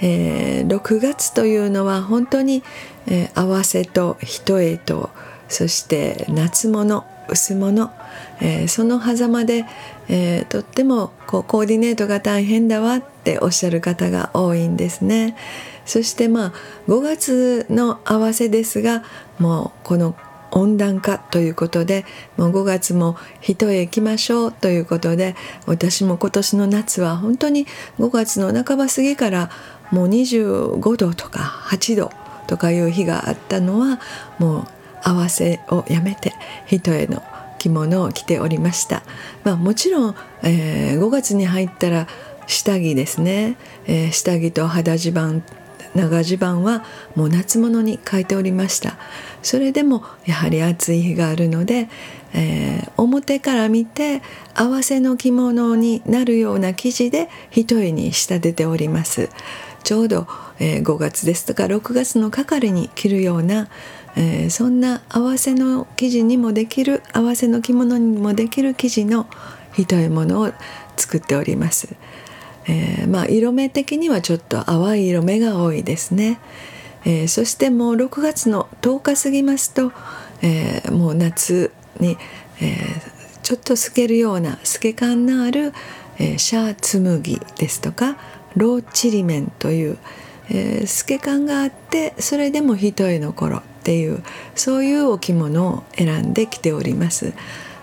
えー、6月というのは本当に、えー、合わせと一重とそして夏物薄物、えー、その狭間で、えー、とってもこうコーディネートが大変だわっておっしゃる方が多いんですね。そしてまあ5月の合わせですがもうこの温暖化ということでもう5月も一重行きましょうということで私も今年の夏は本当に5月の半ば過ぎからもう25度とか8度とかいう日があったのはもう合わせをやめて一重の着物を着ておりました、まあ、もちろん、えー、5月に入ったら下着ですね、えー、下着と肌地盤長襦袢はもう夏物に変えておりました。それでもやはり暑い日があるので、えー、表から見て合わせの着物になるような生地で一重に仕立てておりますちょうど、えー、5月ですとか6月の係に着るような、えー、そんな合わせの生地にもできる合わせの着物にもできる生地の一重物を作っております。えー、まあ色目的にはちょっと淡い色目が多いですね。えー、そしてもう6月の10日過ぎますと、えー、もう夏に、えー、ちょっと透けるような透け感のある、え、シャーツ麦ですとかローチリメンという、え、透け感があってそれでも一重の頃っていうそういうお着物を選んできております。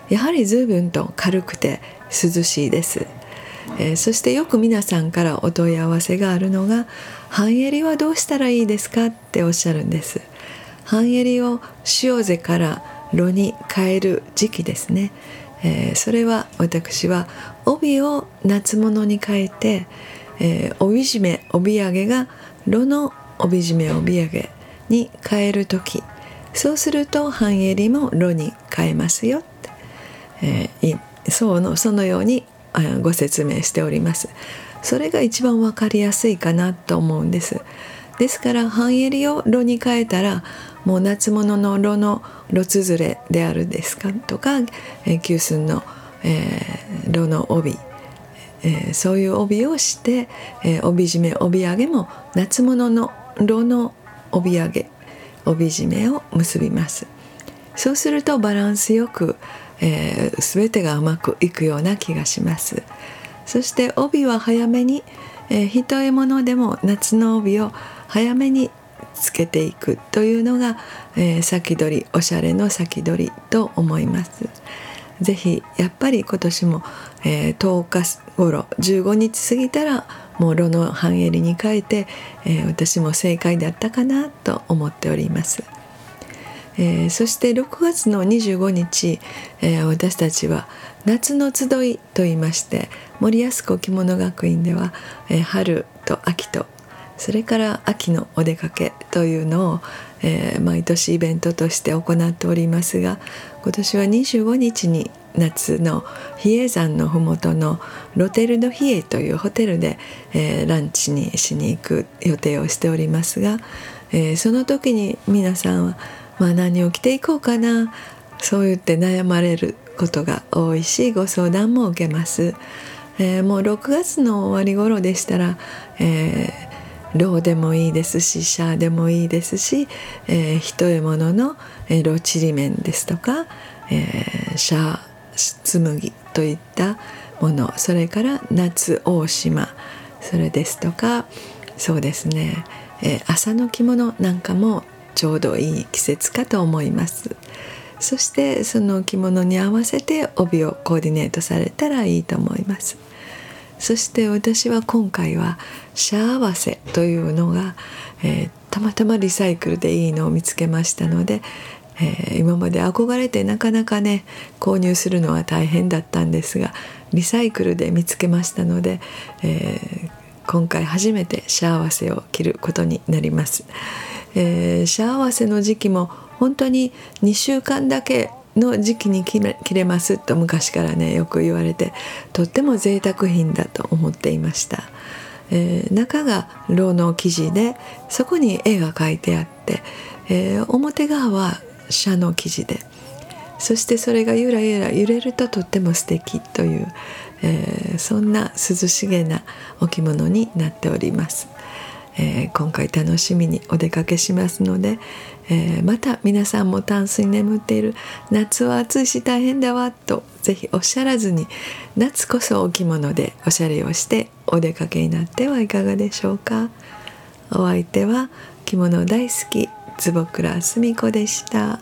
やはり随分と軽くて涼しいです、えー、そしてよく皆さんからお問い合わせがあるのが半襟はどうしたらいいですか？っておっしゃるんです半襟を塩瀬から炉に変える時期ですね、えー、それは私は帯を夏物に変えて、えー、帯締め帯揚げが炉の帯締め帯揚げに変える時。そうすると半襟も炉に変えますよって、えー、そのそのようにご説明しております。それが一番分かりやすいかなと思うんです。ですから半襟を炉に変えたらもう夏物の炉の炉つづれであるですか？とか、えー、九寸の、えー、炉の帯。えー、そういう帯をして、えー、帯締め帯揚げも夏物の炉の帯揚げ帯締めを結びます。そうするとバランスよく、えー、全てがうまくいくような気がしますそして帯は早めに、えー、一重物でも夏の帯を早めにつけていくというのが、えー、先取りおしゃれの先取りと思いますぜひやっぱり今年も、えー、10日頃15日過ぎたらもう炉の半襟に変えて、えー、私も正解だったかなと思っております。えー、そして6月の25日、えー、私たちは夏の集いといいまして森安子着物学院では、えー、春と秋とそれから秋のお出かけというのを、え毎年イベントとして行っておりますが今年は25日に夏の比叡山の麓のロテル・ド・ヒエというホテルで、えー、ランチにしに行く予定をしておりますが、えー、その時に皆さんは、まあ、何を着ていこうかなそう言って悩まれることが多いしご相談も受けます。えー、もう6月の終わり頃でしたら、えー、ローでもいいですしシャーでもいいですし、えー、一重物の、えー、ロチリメンですとか、えー、シャー紬といったものそれから夏大島それですとかそうですね、えー、朝の着物なんかもちょうどいい季節かと思います。そしてその着物に合わせて帯をコーディネートされたらいいと思います。そして私は今回はシャ合わせというのが、えー、たまたまリサイクルでいいのを見つけましたので、えー、今まで憧れてなかなかね購入するのは大変だったんですがリサイクルで見つけましたので、えー、今回初めてシャアワセを着ることになります、えー、シャアワセの時期も本当に2週間だけの時期に着れますと昔からねよく言われてとっても贅沢品だと思っていました、えー、中がロの生地でそこに絵が描いてあって、えー、表側はシャの生地でそしてそれがゆらゆら揺れるととっても素敵という、えー、そんな涼しげなお着物になっております。えー、今回楽しみにお出かけしますので、えー、また皆さんもタンスに眠っている夏は暑いし大変だわとぜひおっしゃらずに夏こそお着物でおしゃれをしてお出かけになってはいかがでしょうかお相手は着物大好き坪倉澄子でした。